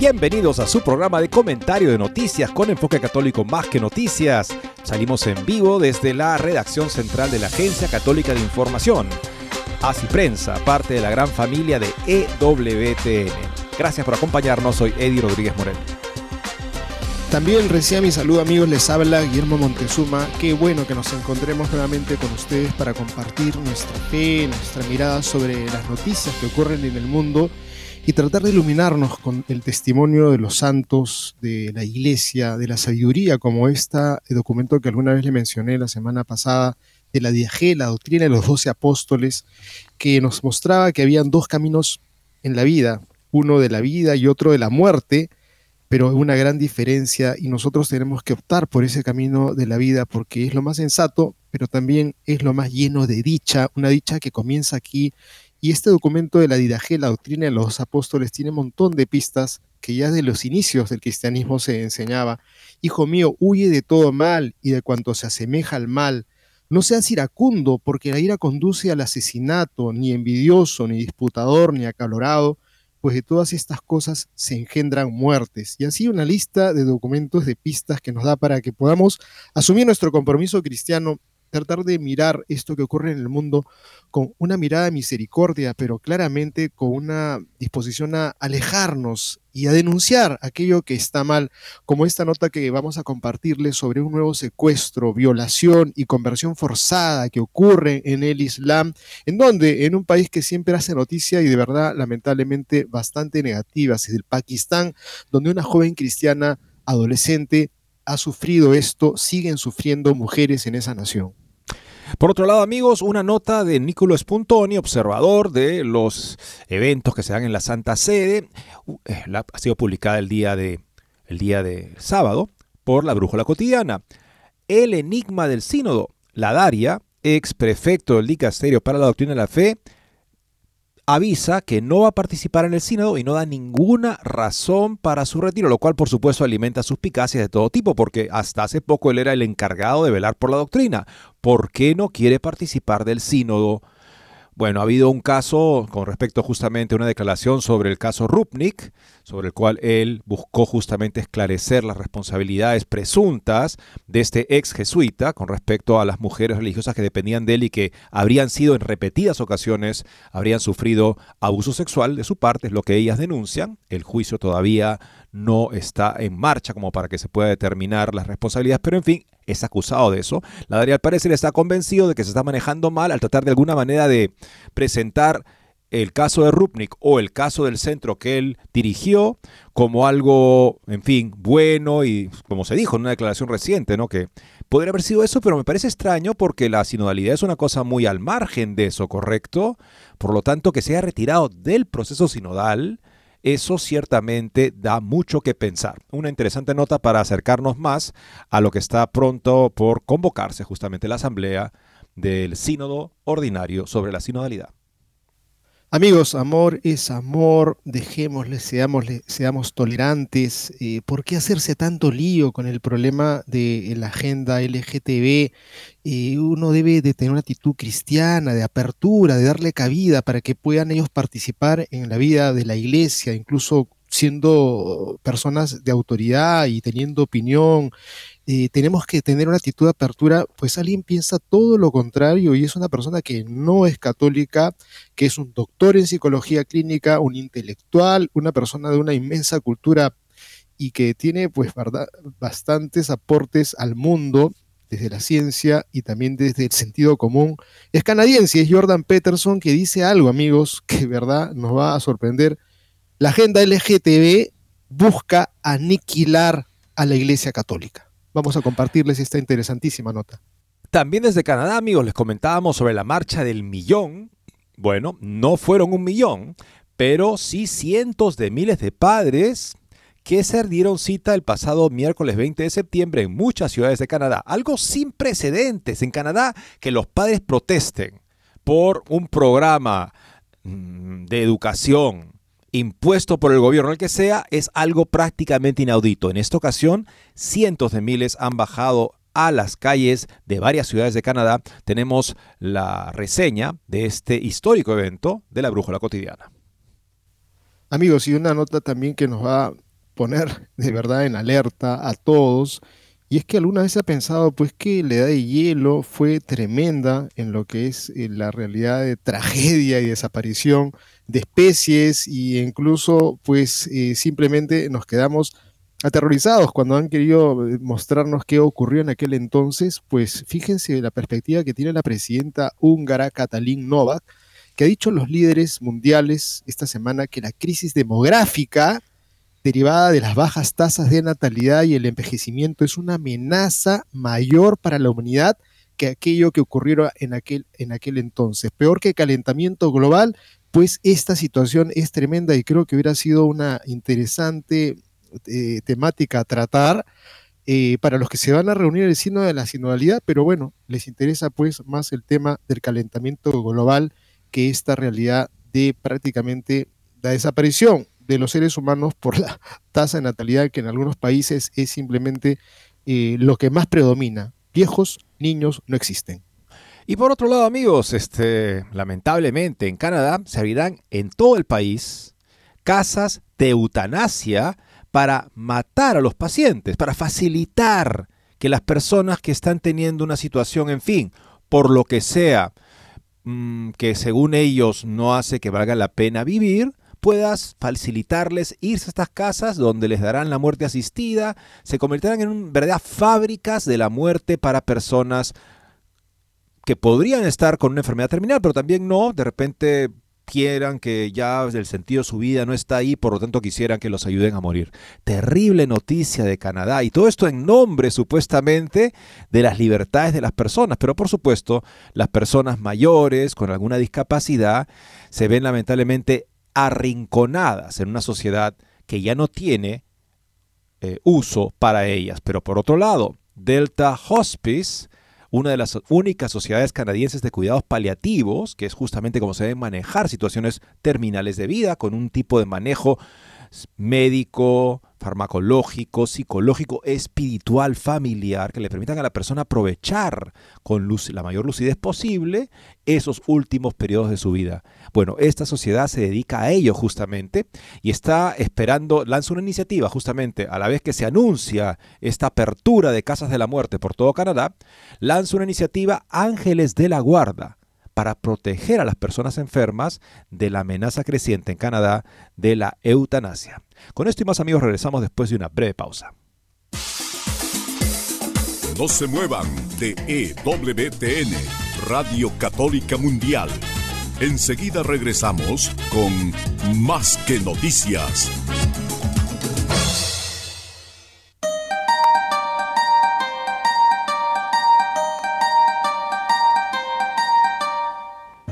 Bienvenidos a su programa de comentario de noticias con enfoque católico más que noticias. Salimos en vivo desde la redacción central de la Agencia Católica de Información. Así Prensa, parte de la gran familia de EWTN. Gracias por acompañarnos, soy Eddie Rodríguez Moreno. También recién mi saludo amigos, les habla Guillermo Montezuma. Qué bueno que nos encontremos nuevamente con ustedes para compartir nuestra fe, nuestra mirada sobre las noticias que ocurren en el mundo y tratar de iluminarnos con el testimonio de los santos, de la iglesia, de la sabiduría, como este documento que alguna vez le mencioné la semana pasada, de la Diagé, la doctrina de los doce apóstoles, que nos mostraba que habían dos caminos en la vida, uno de la vida y otro de la muerte, pero una gran diferencia y nosotros tenemos que optar por ese camino de la vida porque es lo más sensato, pero también es lo más lleno de dicha, una dicha que comienza aquí. Y este documento de la Didaje, la doctrina de los apóstoles, tiene un montón de pistas que ya de los inicios del cristianismo se enseñaba. Hijo mío, huye de todo mal y de cuanto se asemeja al mal. No seas iracundo, porque la ira conduce al asesinato, ni envidioso, ni disputador, ni acalorado, pues de todas estas cosas se engendran muertes. Y así una lista de documentos, de pistas que nos da para que podamos asumir nuestro compromiso cristiano, tratar de mirar esto que ocurre en el mundo con una mirada de misericordia, pero claramente con una disposición a alejarnos y a denunciar aquello que está mal, como esta nota que vamos a compartirles sobre un nuevo secuestro, violación y conversión forzada que ocurre en el Islam, en donde en un país que siempre hace noticia y de verdad lamentablemente bastante negativa, es el Pakistán, donde una joven cristiana adolescente ha sufrido esto, siguen sufriendo mujeres en esa nación. Por otro lado, amigos, una nota de Nicolò Spuntoni, observador de los eventos que se dan en la Santa Sede, eh, ha sido publicada el día de, el día de sábado por la Brújula Cotidiana. El enigma del sínodo, la Daria, ex prefecto del Dicasterio para la Doctrina de la Fe, avisa que no va a participar en el sínodo y no da ninguna razón para su retiro, lo cual por supuesto alimenta suspicacias de todo tipo, porque hasta hace poco él era el encargado de velar por la doctrina. ¿Por qué no quiere participar del sínodo? Bueno, ha habido un caso con respecto justamente a una declaración sobre el caso Rupnik, sobre el cual él buscó justamente esclarecer las responsabilidades presuntas de este ex jesuita con respecto a las mujeres religiosas que dependían de él y que habrían sido en repetidas ocasiones, habrían sufrido abuso sexual de su parte, es lo que ellas denuncian. El juicio todavía no está en marcha como para que se pueda determinar las responsabilidades, pero en fin, es acusado de eso. La al parecer está convencido de que se está manejando mal al tratar de alguna manera de presentar el caso de Rupnik o el caso del centro que él dirigió como algo, en fin, bueno y como se dijo en una declaración reciente, ¿no? Que podría haber sido eso, pero me parece extraño porque la sinodalidad es una cosa muy al margen de eso, ¿correcto? Por lo tanto, que se haya retirado del proceso sinodal eso ciertamente da mucho que pensar. Una interesante nota para acercarnos más a lo que está pronto por convocarse justamente la Asamblea del Sínodo Ordinario sobre la Sinodalidad. Amigos, amor es amor, dejémosle, seamosle, seamos tolerantes. Eh, ¿Por qué hacerse tanto lío con el problema de la agenda LGTB? Eh, uno debe de tener una actitud cristiana, de apertura, de darle cabida para que puedan ellos participar en la vida de la iglesia, incluso siendo personas de autoridad y teniendo opinión, eh, tenemos que tener una actitud de apertura, pues alguien piensa todo lo contrario y es una persona que no es católica, que es un doctor en psicología clínica, un intelectual, una persona de una inmensa cultura y que tiene pues bastantes aportes al mundo desde la ciencia y también desde el sentido común. Es canadiense, es Jordan Peterson, que dice algo, amigos, que verdad nos va a sorprender. La agenda LGTB busca aniquilar a la Iglesia Católica. Vamos a compartirles esta interesantísima nota. También desde Canadá, amigos, les comentábamos sobre la marcha del millón. Bueno, no fueron un millón, pero sí cientos de miles de padres que se dieron cita el pasado miércoles 20 de septiembre en muchas ciudades de Canadá. Algo sin precedentes en Canadá que los padres protesten por un programa mm, de educación impuesto por el gobierno, el que sea, es algo prácticamente inaudito. En esta ocasión, cientos de miles han bajado a las calles de varias ciudades de Canadá. Tenemos la reseña de este histórico evento de la Brújula Cotidiana. Amigos, y una nota también que nos va poner de verdad en alerta a todos. Y es que alguna vez se ha pensado pues que la edad de hielo fue tremenda en lo que es eh, la realidad de tragedia y desaparición de especies e incluso pues eh, simplemente nos quedamos aterrorizados cuando han querido eh, mostrarnos qué ocurrió en aquel entonces, pues fíjense la perspectiva que tiene la presidenta húngara Katalin Novak, que ha dicho los líderes mundiales esta semana que la crisis demográfica derivada de las bajas tasas de natalidad y el envejecimiento es una amenaza mayor para la humanidad que aquello que ocurrió en aquel, en aquel entonces. Peor que el calentamiento global, pues esta situación es tremenda y creo que hubiera sido una interesante eh, temática a tratar eh, para los que se van a reunir el signo de la sinodalidad, pero bueno, les interesa pues más el tema del calentamiento global que esta realidad de prácticamente la desaparición de los seres humanos por la tasa de natalidad que en algunos países es simplemente eh, lo que más predomina. Viejos, niños no existen. Y por otro lado, amigos, este, lamentablemente en Canadá se abrirán en todo el país casas de eutanasia para matar a los pacientes, para facilitar que las personas que están teniendo una situación, en fin, por lo que sea, mm, que según ellos no hace que valga la pena vivir, puedas facilitarles irse a estas casas donde les darán la muerte asistida, se convertirán en verdad fábricas de la muerte para personas que podrían estar con una enfermedad terminal, pero también no, de repente quieran que ya el sentido de su vida no está ahí, por lo tanto quisieran que los ayuden a morir. Terrible noticia de Canadá y todo esto en nombre supuestamente de las libertades de las personas, pero por supuesto las personas mayores con alguna discapacidad se ven lamentablemente arrinconadas en una sociedad que ya no tiene eh, uso para ellas. Pero por otro lado, Delta Hospice, una de las únicas sociedades canadienses de cuidados paliativos, que es justamente como se deben manejar situaciones terminales de vida, con un tipo de manejo médico, farmacológico, psicológico, espiritual, familiar, que le permitan a la persona aprovechar con la mayor lucidez posible esos últimos periodos de su vida. Bueno, esta sociedad se dedica a ello justamente y está esperando, lanza una iniciativa justamente a la vez que se anuncia esta apertura de casas de la muerte por todo Canadá, lanza una iniciativa Ángeles de la Guarda para proteger a las personas enfermas de la amenaza creciente en Canadá de la eutanasia. Con esto y más amigos regresamos después de una breve pausa. No se muevan de EWTN, Radio Católica Mundial. Enseguida regresamos con Más que Noticias.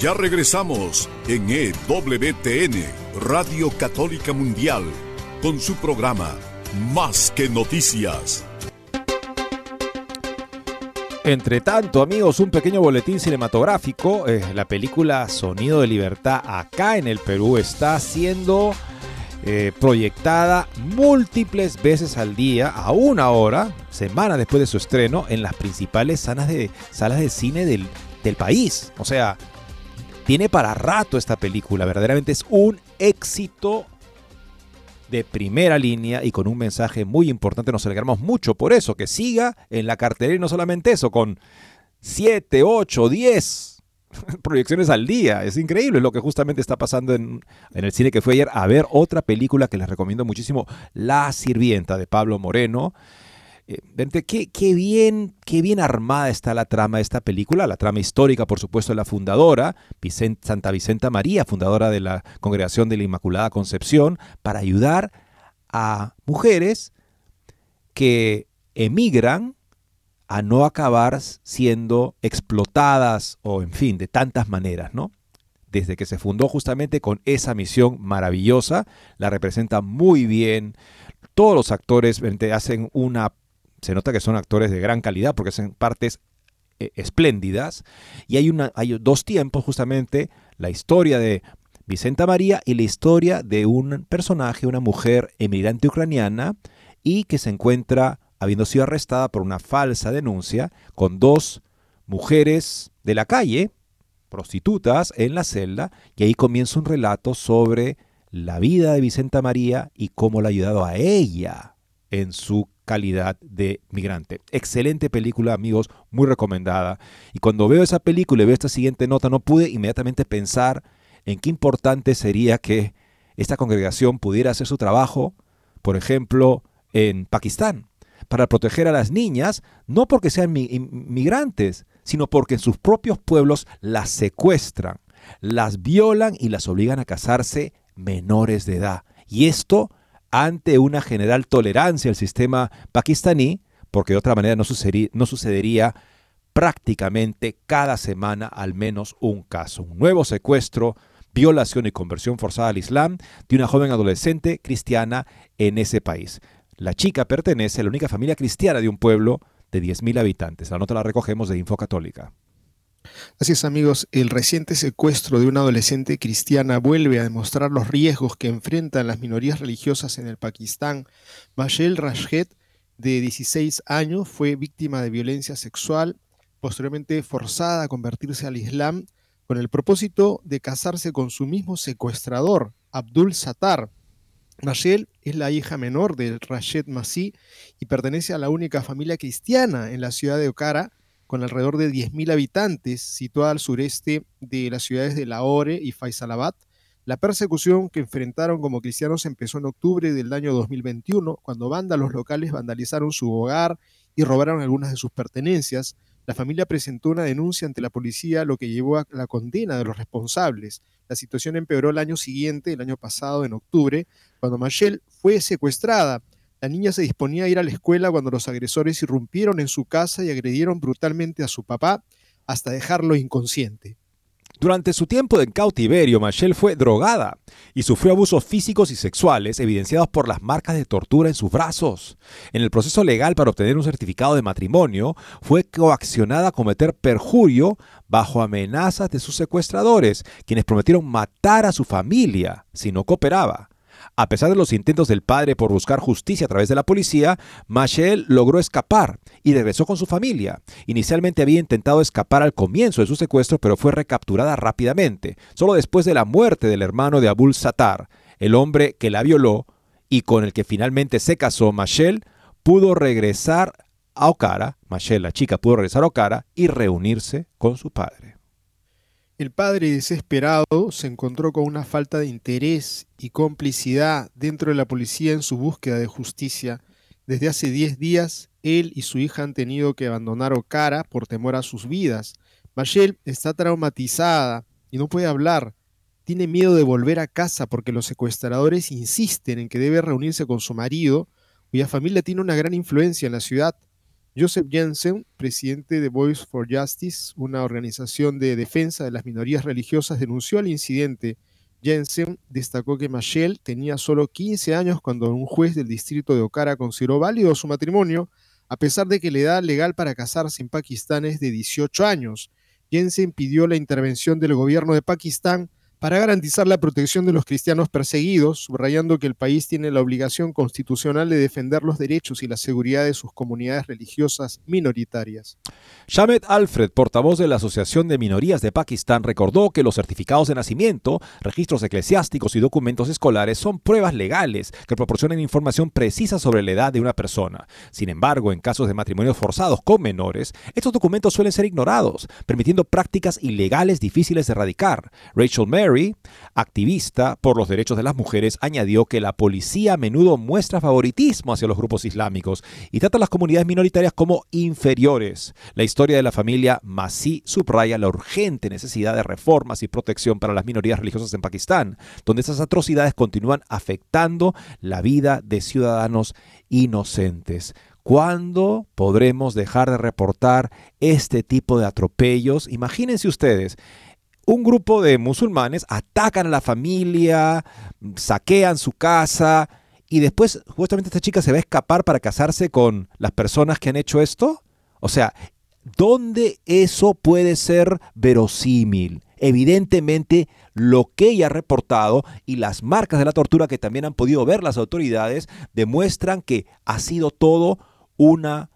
Ya regresamos en EWTN, Radio Católica Mundial, con su programa Más que Noticias. Entre tanto, amigos, un pequeño boletín cinematográfico. Eh, la película Sonido de Libertad acá en el Perú está siendo eh, proyectada múltiples veces al día, a una hora, semana después de su estreno, en las principales salas de, salas de cine del, del país. O sea, tiene para rato esta película. Verdaderamente es un éxito de primera línea y con un mensaje muy importante. Nos alegramos mucho por eso, que siga en la cartelera y no solamente eso, con 7, 8, 10 proyecciones al día. Es increíble lo que justamente está pasando en, en, el cine que fue ayer a ver otra película que les recomiendo muchísimo, La Sirvienta de Pablo Moreno. Eh, qué, bien, qué bien armada está la trama de esta película, la trama histórica, por supuesto, de la fundadora, Santa Vicenta María, fundadora de la Congregación de la Inmaculada Concepción, para ayudar a mujeres que emigran a no acabar siendo explotadas o, en fin, de tantas maneras, ¿no? Desde que se fundó justamente con esa misión maravillosa, la representa muy bien. Todos los actores hacen una se nota que son actores de gran calidad porque hacen partes eh, espléndidas. Y hay, una, hay dos tiempos, justamente, la historia de Vicenta María y la historia de un personaje, una mujer emigrante ucraniana, y que se encuentra habiendo sido arrestada por una falsa denuncia con dos mujeres de la calle, prostitutas, en la celda, y ahí comienza un relato sobre la vida de Vicenta María y cómo le ha ayudado a ella en su calidad de migrante. Excelente película, amigos, muy recomendada. Y cuando veo esa película y veo esta siguiente nota, no pude inmediatamente pensar en qué importante sería que esta congregación pudiera hacer su trabajo, por ejemplo, en Pakistán, para proteger a las niñas, no porque sean migrantes, sino porque en sus propios pueblos las secuestran, las violan y las obligan a casarse menores de edad. Y esto ante una general tolerancia al sistema pakistaní, porque de otra manera no sucedería, prácticamente cada semana al menos un caso, un nuevo secuestro, violación y conversión forzada al Islam de una joven adolescente cristiana en ese país. La chica pertenece a la única familia cristiana de un pueblo de 10.000 habitantes. La nota la recogemos de Info Católica. Así es amigos, el reciente secuestro de una adolescente cristiana vuelve a demostrar los riesgos que enfrentan las minorías religiosas en el Pakistán. Mashel Rashid, de 16 años, fue víctima de violencia sexual, posteriormente forzada a convertirse al Islam con el propósito de casarse con su mismo secuestrador, Abdul Sattar. Mashel es la hija menor de Rashid Masih y pertenece a la única familia cristiana en la ciudad de Okara, con alrededor de 10.000 habitantes, situada al sureste de las ciudades de Lahore y Faisalabad. La persecución que enfrentaron como cristianos empezó en octubre del año 2021, cuando vándalos locales vandalizaron su hogar y robaron algunas de sus pertenencias. La familia presentó una denuncia ante la policía, lo que llevó a la condena de los responsables. La situación empeoró el año siguiente, el año pasado, en octubre, cuando Michelle fue secuestrada. La niña se disponía a ir a la escuela cuando los agresores irrumpieron en su casa y agredieron brutalmente a su papá hasta dejarlo inconsciente. Durante su tiempo en cautiverio, Michelle fue drogada y sufrió abusos físicos y sexuales evidenciados por las marcas de tortura en sus brazos. En el proceso legal para obtener un certificado de matrimonio, fue coaccionada a cometer perjurio bajo amenazas de sus secuestradores, quienes prometieron matar a su familia si no cooperaba. A pesar de los intentos del padre por buscar justicia a través de la policía, Machel logró escapar y regresó con su familia. Inicialmente había intentado escapar al comienzo de su secuestro, pero fue recapturada rápidamente, solo después de la muerte del hermano de Abul Sattar, el hombre que la violó y con el que finalmente se casó Machel, pudo regresar a Okara, Machel, la chica, pudo regresar a Okara y reunirse con su padre. El padre desesperado se encontró con una falta de interés y complicidad dentro de la policía en su búsqueda de justicia. Desde hace 10 días, él y su hija han tenido que abandonar Okara por temor a sus vidas. Michelle está traumatizada y no puede hablar. Tiene miedo de volver a casa porque los secuestradores insisten en que debe reunirse con su marido, cuya familia tiene una gran influencia en la ciudad. Joseph Jensen, presidente de Voice for Justice, una organización de defensa de las minorías religiosas, denunció el incidente. Jensen destacó que Michelle tenía solo 15 años cuando un juez del distrito de Okara consideró válido su matrimonio, a pesar de que la edad legal para casarse en Pakistán es de 18 años. Jensen pidió la intervención del gobierno de Pakistán para garantizar la protección de los cristianos perseguidos, subrayando que el país tiene la obligación constitucional de defender los derechos y la seguridad de sus comunidades religiosas minoritarias. Shamed Alfred, portavoz de la Asociación de Minorías de Pakistán, recordó que los certificados de nacimiento, registros eclesiásticos y documentos escolares son pruebas legales que proporcionan información precisa sobre la edad de una persona. Sin embargo, en casos de matrimonios forzados con menores, estos documentos suelen ser ignorados, permitiendo prácticas ilegales difíciles de erradicar. Rachel Mary activista por los derechos de las mujeres, añadió que la policía a menudo muestra favoritismo hacia los grupos islámicos y trata a las comunidades minoritarias como inferiores. La historia de la familia Masí subraya la urgente necesidad de reformas y protección para las minorías religiosas en Pakistán, donde esas atrocidades continúan afectando la vida de ciudadanos inocentes. ¿Cuándo podremos dejar de reportar este tipo de atropellos? Imagínense ustedes, un grupo de musulmanes atacan a la familia, saquean su casa y después justamente esta chica se va a escapar para casarse con las personas que han hecho esto. O sea, ¿dónde eso puede ser verosímil? Evidentemente, lo que ella ha reportado y las marcas de la tortura que también han podido ver las autoridades demuestran que ha sido todo una,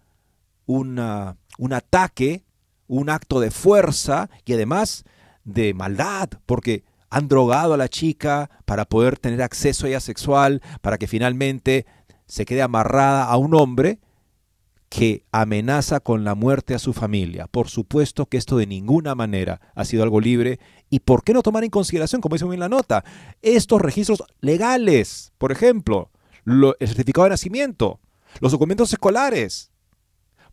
una, un ataque, un acto de fuerza y además de maldad, porque han drogado a la chica para poder tener acceso a ella sexual, para que finalmente se quede amarrada a un hombre que amenaza con la muerte a su familia. Por supuesto que esto de ninguna manera ha sido algo libre. ¿Y por qué no tomar en consideración, como dice en la nota, estos registros legales? Por ejemplo, el certificado de nacimiento, los documentos escolares.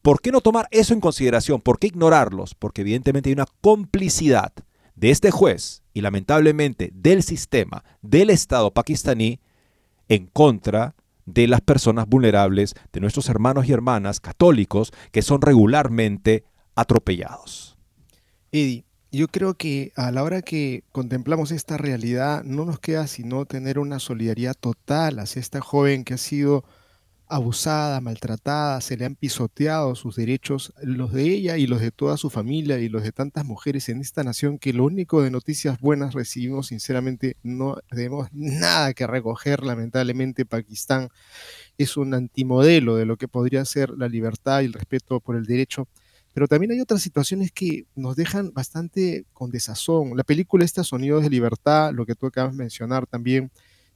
¿Por qué no tomar eso en consideración? ¿Por qué ignorarlos? Porque evidentemente hay una complicidad de este juez y lamentablemente del sistema del Estado pakistaní en contra de las personas vulnerables, de nuestros hermanos y hermanas católicos que son regularmente atropellados. Eddie, yo creo que a la hora que contemplamos esta realidad no nos queda sino tener una solidaridad total hacia esta joven que ha sido abusada, maltratada, se le han pisoteado sus derechos, los de ella y los de toda su familia y los de tantas mujeres en esta nación que lo único de noticias buenas recibimos, sinceramente, no tenemos nada que recoger, lamentablemente Pakistán es un antimodelo de lo que podría ser la libertad y el respeto por el derecho. Pero también hay otras situaciones que nos dejan bastante con desazón. La película esta Sonidos de Libertad, lo que tú acabas de mencionar también,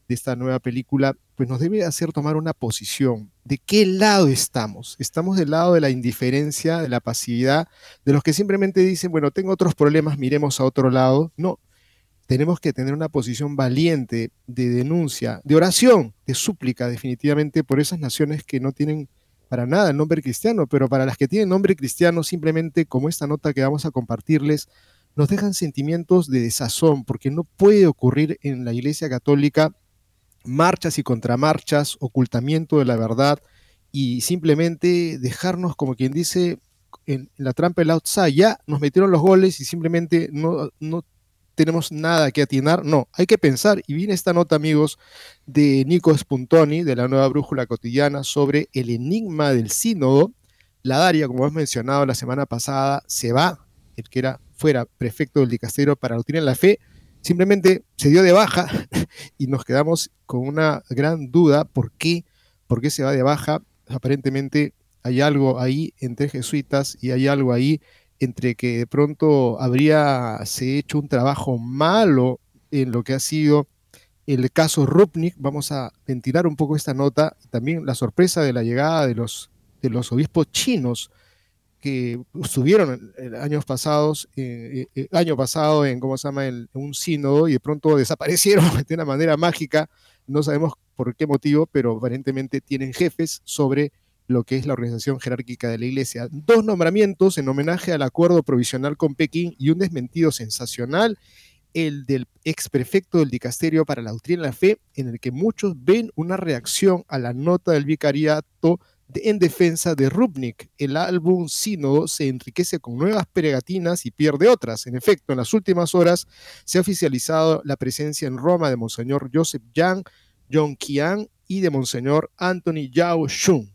de esta nueva película, pues nos debe hacer tomar una posición. ¿De qué lado estamos? ¿Estamos del lado de la indiferencia, de la pasividad, de los que simplemente dicen, bueno, tengo otros problemas, miremos a otro lado? No, tenemos que tener una posición valiente de denuncia, de oración, de súplica definitivamente por esas naciones que no tienen para nada el nombre cristiano, pero para las que tienen nombre cristiano, simplemente como esta nota que vamos a compartirles, nos dejan sentimientos de desazón, porque no puede ocurrir en la Iglesia Católica marchas y contramarchas, ocultamiento de la verdad y simplemente dejarnos, como quien dice, en la trampa del outside. Ya nos metieron los goles y simplemente no, no tenemos nada que atinar. No, hay que pensar. Y viene esta nota, amigos, de Nico Spuntoni, de la nueva brújula cotidiana, sobre el enigma del sínodo. La Daria, como hemos mencionado la semana pasada, se va, el que era fuera prefecto del dicastero para de la fe, simplemente se dio de baja y nos quedamos con una gran duda por qué, por qué se va de baja. Aparentemente hay algo ahí entre jesuitas y hay algo ahí entre que de pronto habría se hecho un trabajo malo en lo que ha sido el caso Rupnik. Vamos a ventilar un poco esta nota. También la sorpresa de la llegada de los, de los obispos chinos que estuvieron años pasados, eh, eh, año pasado en, ¿cómo se llama?, un sínodo y de pronto desaparecieron de una manera mágica. No sabemos por qué motivo, pero aparentemente tienen jefes sobre lo que es la organización jerárquica de la Iglesia. Dos nombramientos en homenaje al acuerdo provisional con Pekín y un desmentido sensacional, el del ex prefecto del dicasterio para la doctrina de la fe, en el que muchos ven una reacción a la nota del vicariato en defensa de Rupnik. El álbum Sínodo se enriquece con nuevas pegatinas y pierde otras. En efecto, en las últimas horas se ha oficializado la presencia en Roma de Monseñor Joseph Yang, John Qian y de Monseñor Anthony Yao Shun.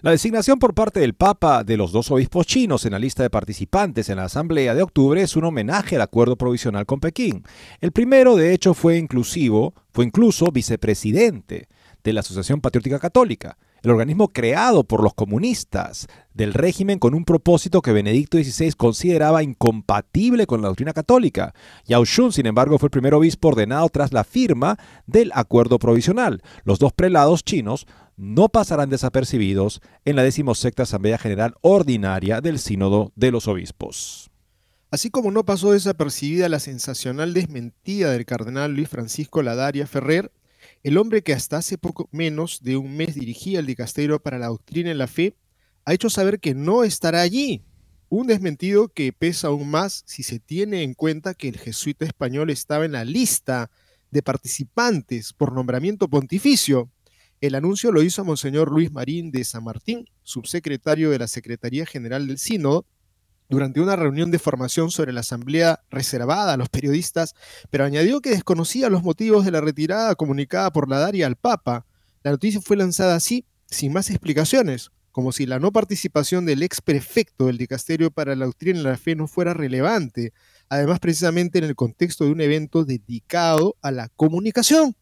La designación por parte del Papa de los dos obispos chinos en la lista de participantes en la Asamblea de octubre es un homenaje al acuerdo provisional con Pekín. El primero, de hecho, fue inclusivo, fue incluso vicepresidente de la Asociación Patriótica Católica, el organismo creado por los comunistas del régimen con un propósito que Benedicto XVI consideraba incompatible con la doctrina católica. Yao Shun, sin embargo, fue el primer obispo ordenado tras la firma del acuerdo provisional. Los dos prelados chinos no pasarán desapercibidos en la decimosexta Asamblea General Ordinaria del Sínodo de los Obispos. Así como no pasó desapercibida la sensacional desmentida del cardenal Luis Francisco Ladaria Ferrer, el hombre que hasta hace poco menos de un mes dirigía el dicasterio para la doctrina en la fe, ha hecho saber que no estará allí. Un desmentido que pesa aún más si se tiene en cuenta que el jesuita español estaba en la lista de participantes por nombramiento pontificio el anuncio lo hizo Monseñor Luis Marín de San Martín, subsecretario de la Secretaría General del Sínodo, durante una reunión de formación sobre la asamblea reservada a los periodistas, pero añadió que desconocía los motivos de la retirada comunicada por la Daria al Papa. La noticia fue lanzada así, sin más explicaciones, como si la no participación del ex prefecto del Dicasterio para la Doctrina y la Fe no fuera relevante, además precisamente en el contexto de un evento dedicado a la comunicación.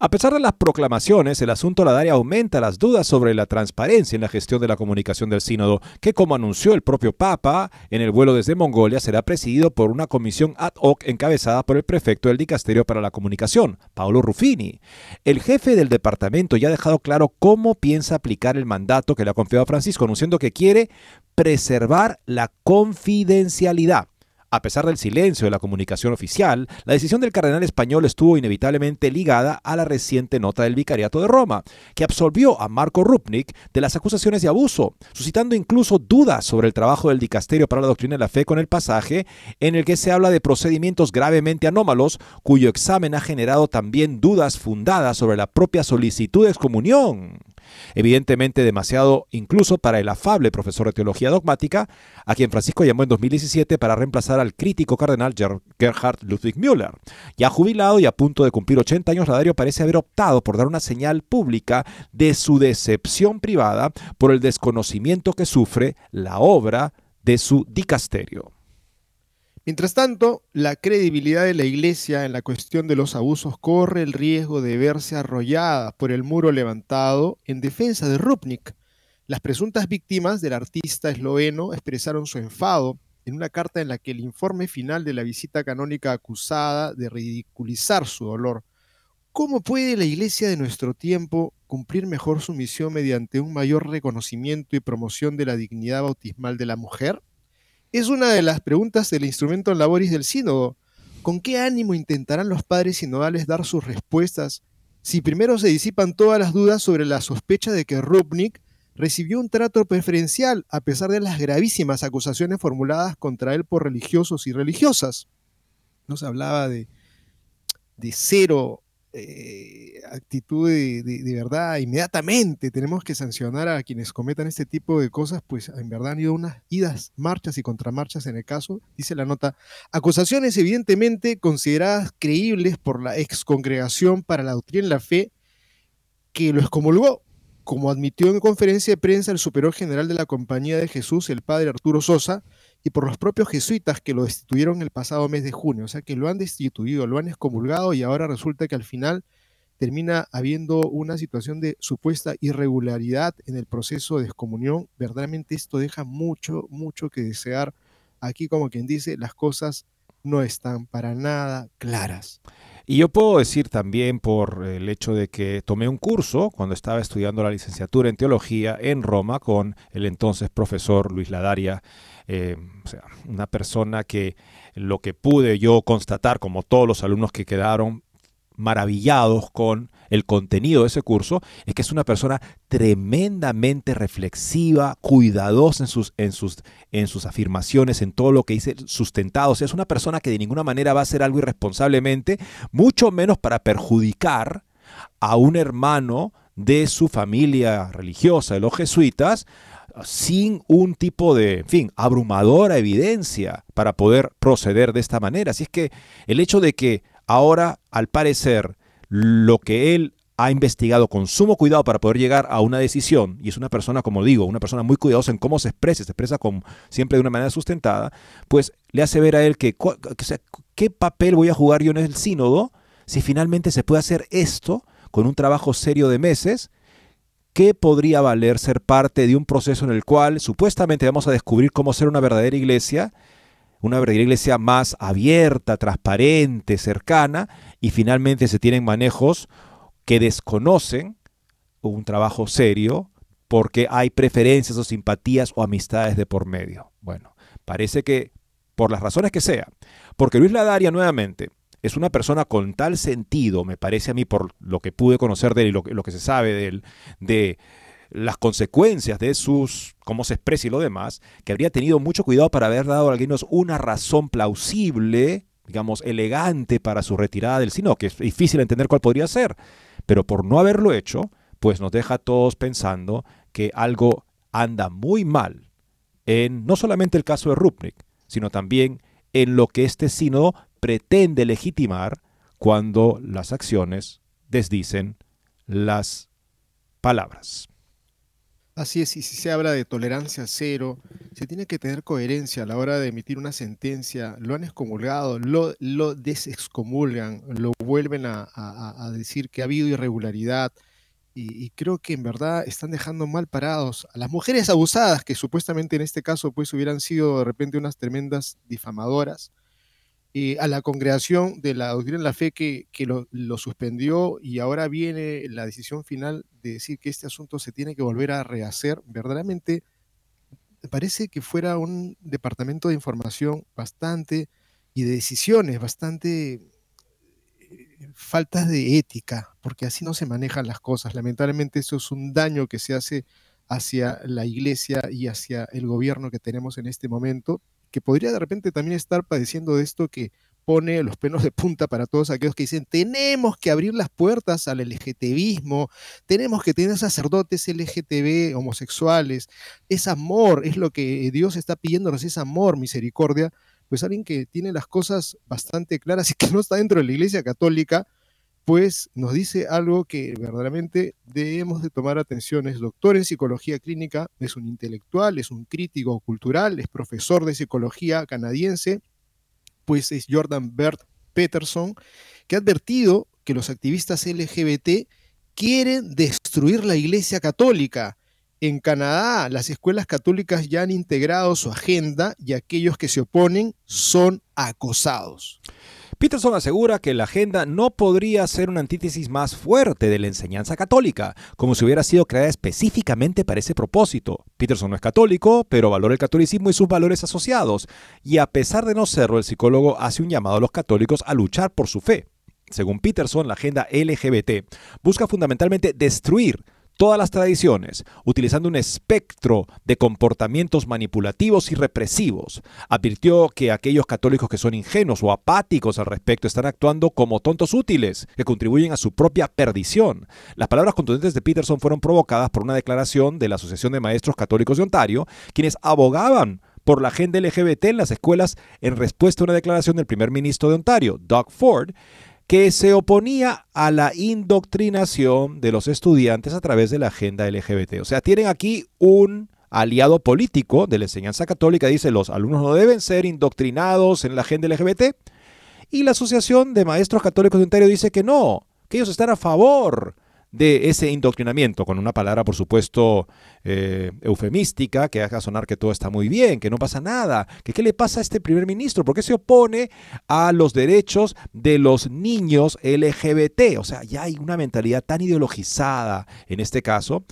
A pesar de las proclamaciones, el asunto Ladaria aumenta las dudas sobre la transparencia en la gestión de la comunicación del sínodo, que como anunció el propio Papa en el vuelo desde Mongolia, será presidido por una comisión ad hoc encabezada por el prefecto del Dicasterio para la Comunicación, Paolo Ruffini. El jefe del departamento ya ha dejado claro cómo piensa aplicar el mandato que le ha confiado Francisco, anunciando que quiere preservar la confidencialidad a pesar del silencio de la comunicación oficial, la decisión del cardenal español estuvo inevitablemente ligada a la reciente nota del Vicariato de Roma, que absolvió a Marco Rupnik de las acusaciones de abuso, suscitando incluso dudas sobre el trabajo del dicasterio para la doctrina de la fe con el pasaje en el que se habla de procedimientos gravemente anómalos, cuyo examen ha generado también dudas fundadas sobre la propia solicitud de excomunión evidentemente demasiado incluso para el afable profesor de teología dogmática, a quien Francisco llamó en 2017 para reemplazar al crítico cardenal Gerhard Ludwig Müller. Ya jubilado y a punto de cumplir 80 años, Ladario parece haber optado por dar una señal pública de su decepción privada por el desconocimiento que sufre la obra de su dicasterio. Mientras tanto, la credibilidad de la Iglesia en la cuestión de los abusos corre el riesgo de verse arrollada por el muro levantado en defensa de Rupnik. Las presuntas víctimas del artista esloveno expresaron su enfado en una carta en la que el informe final de la visita canónica acusada de ridiculizar su dolor. ¿Cómo puede la Iglesia de nuestro tiempo cumplir mejor su misión mediante un mayor reconocimiento y promoción de la dignidad bautismal de la mujer? Es una de las preguntas del instrumento en laboris del sínodo. ¿Con qué ánimo intentarán los padres sinodales dar sus respuestas si primero se disipan todas las dudas sobre la sospecha de que Rupnik recibió un trato preferencial a pesar de las gravísimas acusaciones formuladas contra él por religiosos y religiosas? No se hablaba de, de cero eh, actitud de, verdad inmediatamente tenemos que sancionar a quienes cometan este tipo de cosas, pues en verdad han ido unas idas, marchas y contramarchas en el caso, dice la nota, acusaciones evidentemente consideradas creíbles por la ex congregación para la doctrina y la fe que lo excomulgó, como admitió en conferencia de prensa el superior general de la Compañía de Jesús, el padre Arturo Sosa, y por los propios jesuitas que lo destituyeron el pasado mes de junio. O sea que lo han destituido, lo han excomulgado y ahora resulta que al final termina habiendo una situación de supuesta irregularidad en el proceso de excomunión. Verdaderamente esto deja mucho, mucho que desear. Aquí como quien dice, las cosas no están para nada claras. Y yo puedo decir también por el hecho de que tomé un curso cuando estaba estudiando la licenciatura en teología en Roma con el entonces profesor Luis Ladaria eh, o sea, una persona que lo que pude yo constatar, como todos los alumnos que quedaron maravillados con el contenido de ese curso, es que es una persona tremendamente reflexiva, cuidadosa en sus, en sus, en sus afirmaciones, en todo lo que dice, sustentado. O sea, es una persona que de ninguna manera va a hacer algo irresponsablemente, mucho menos para perjudicar a un hermano de su familia religiosa, de los jesuitas, sin un tipo de, en fin, abrumadora evidencia para poder proceder de esta manera. Así es que el hecho de que ahora, al parecer, lo que él ha investigado con sumo cuidado para poder llegar a una decisión, y es una persona, como digo, una persona muy cuidadosa en cómo se expresa, se expresa con, siempre de una manera sustentada, pues le hace ver a él que, ¿qué papel voy a jugar yo en el sínodo si finalmente se puede hacer esto con un trabajo serio de meses? ¿Qué podría valer ser parte de un proceso en el cual supuestamente vamos a descubrir cómo ser una verdadera iglesia? Una verdadera iglesia más abierta, transparente, cercana, y finalmente se tienen manejos que desconocen un trabajo serio porque hay preferencias o simpatías o amistades de por medio. Bueno, parece que por las razones que sea, porque Luis Ladaria nuevamente es una persona con tal sentido, me parece a mí por lo que pude conocer de él y lo, lo que se sabe de él, de las consecuencias de sus, cómo se expresa y lo demás, que habría tenido mucho cuidado para haber dado a algunos una razón plausible, digamos, elegante para su retirada del sino, que es difícil entender cuál podría ser pero por no haberlo hecho, pues nos deja a todos pensando que algo anda muy mal en no solamente el caso de Rupnik, sino también en lo que este sínodo pretende legitimar cuando las acciones desdicen las palabras. Así es, y si se habla de tolerancia cero, se tiene que tener coherencia a la hora de emitir una sentencia. Lo han excomulgado, lo, lo desexcomulgan, lo vuelven a, decir que ha habido irregularidad. Y, creo que en verdad están dejando mal parados a las mujeres abusadas, que supuestamente en este caso pues hubieran sido de repente unas tremendas difamadoras eh, a la congregación de la doctrina de la fe que, lo, suspendió y ahora viene la decisión final de decir que este asunto se tiene que volver a rehacer, verdaderamente parece que fuera un departamento de información bastante y de decisiones bastante eh, faltas de ética, porque así no se manejan las cosas. Lamentablemente eso es un daño que se hace hacia la iglesia y hacia el gobierno que tenemos en este momento que podría de repente también estar padeciendo de esto que pone los pelos de punta para todos aquellos que dicen, tenemos que abrir las puertas al LGTBismo, tenemos que tener sacerdotes LGTB homosexuales, es amor, es lo que Dios está pidiéndonos, es amor, misericordia, pues alguien que tiene las cosas bastante claras y que no está dentro de la Iglesia Católica, pues nos dice algo que verdaderamente debemos de tomar atención. Es doctor en psicología clínica, es un intelectual, es un crítico cultural, es profesor de psicología canadiense, pues es Jordan Bert Peterson, que ha advertido que los activistas LGBT quieren destruir la Iglesia Católica. En Canadá, las escuelas católicas ya han integrado su agenda y aquellos que se oponen son acosados. Peterson asegura que la agenda no podría ser una antítesis más fuerte de la enseñanza católica, como si hubiera sido creada específicamente para ese propósito. Peterson no es católico, pero valora el catolicismo y sus valores asociados, y a pesar de no serlo, el psicólogo hace un llamado a los católicos a luchar por su fe. Según Peterson, la agenda LGBT busca fundamentalmente destruir todas las tradiciones, utilizando un espectro de comportamientos manipulativos y represivos. Advirtió que aquellos católicos que son ingenuos o apáticos al respecto están actuando como tontos útiles, que contribuyen a su propia perdición. Las palabras contundentes de Peterson fueron provocadas por una declaración de la Asociación de Maestros Católicos de Ontario, quienes abogaban por la agenda LGBT en las escuelas en respuesta a una declaración del primer ministro de Ontario, Doug Ford, que se oponía a la indoctrinación de los estudiantes a través de la agenda LGBT. O sea, tienen aquí un aliado político de la enseñanza católica, dice los alumnos no deben ser indoctrinados en la agenda LGBT, y la Asociación de Maestros Católicos Ontario dice que no, que ellos están a favor de ese indoctrinamiento, con una palabra, por supuesto, eh, eufemística, que haga sonar que todo está muy bien, que no pasa nada, que qué le pasa a este primer ministro, por qué se opone a los derechos de los niños LGBT. O sea, ya hay una mentalidad tan ideologizada en este caso,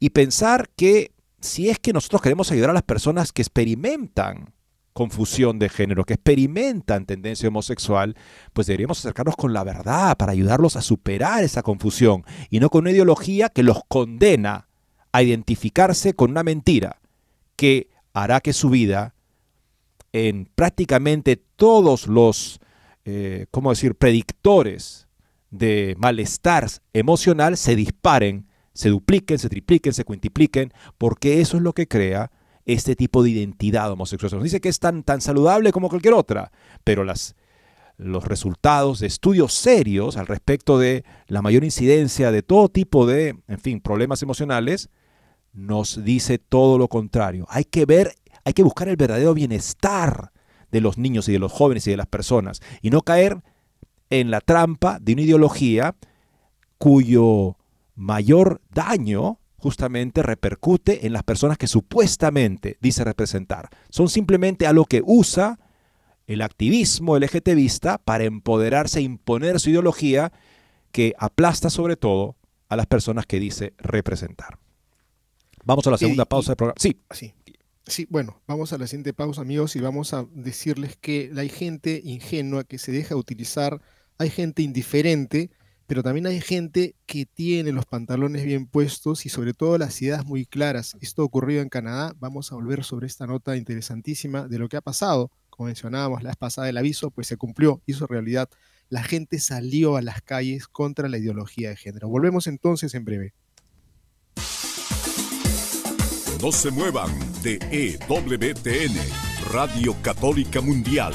y pensar que si es que nosotros queremos ayudar a las personas que experimentan confusión de género, que experimentan tendencia homosexual, pues deberíamos acercarnos con la verdad para ayudarlos a superar esa confusión y no con una ideología que los condena a identificarse con una mentira que hará que su vida en prácticamente todos los, eh, ¿cómo decir?, predictores de malestar emocional se disparen se dupliquen, se tripliquen, se quintupliquen, porque eso es lo que crea este tipo de identidad homosexual. Nos dice que es tan, tan saludable como cualquier otra, pero las, los resultados de estudios serios al respecto de la mayor incidencia de todo tipo de, en fin, problemas emocionales, nos dice todo lo contrario. Hay que ver, hay que buscar el verdadero bienestar de los niños y de los jóvenes y de las personas y no caer en la trampa de una ideología cuyo mayor daño justamente repercute en las personas que supuestamente dice representar. Son simplemente a lo que usa el activismo LGTBista para empoderarse e imponer su ideología que aplasta sobre todo a las personas que dice representar. Vamos a la segunda pausa del programa. Sí. sí. Sí, bueno, vamos a la siguiente pausa, amigos, y vamos a decirles que hay gente ingenua que se deja utilizar, hay gente indiferente pero también hay gente que tiene los pantalones bien puestos y sobre todo las ideas muy claras. Esto ocurrido en Canadá. Vamos a volver sobre esta nota interesantísima de lo que ha pasado. Como mencionábamos la vez pasada, el aviso pues se cumplió, hizo realidad. La gente salió a las calles contra la ideología de género. Volvemos entonces en breve. No se muevan de EWTN, Radio Católica Mundial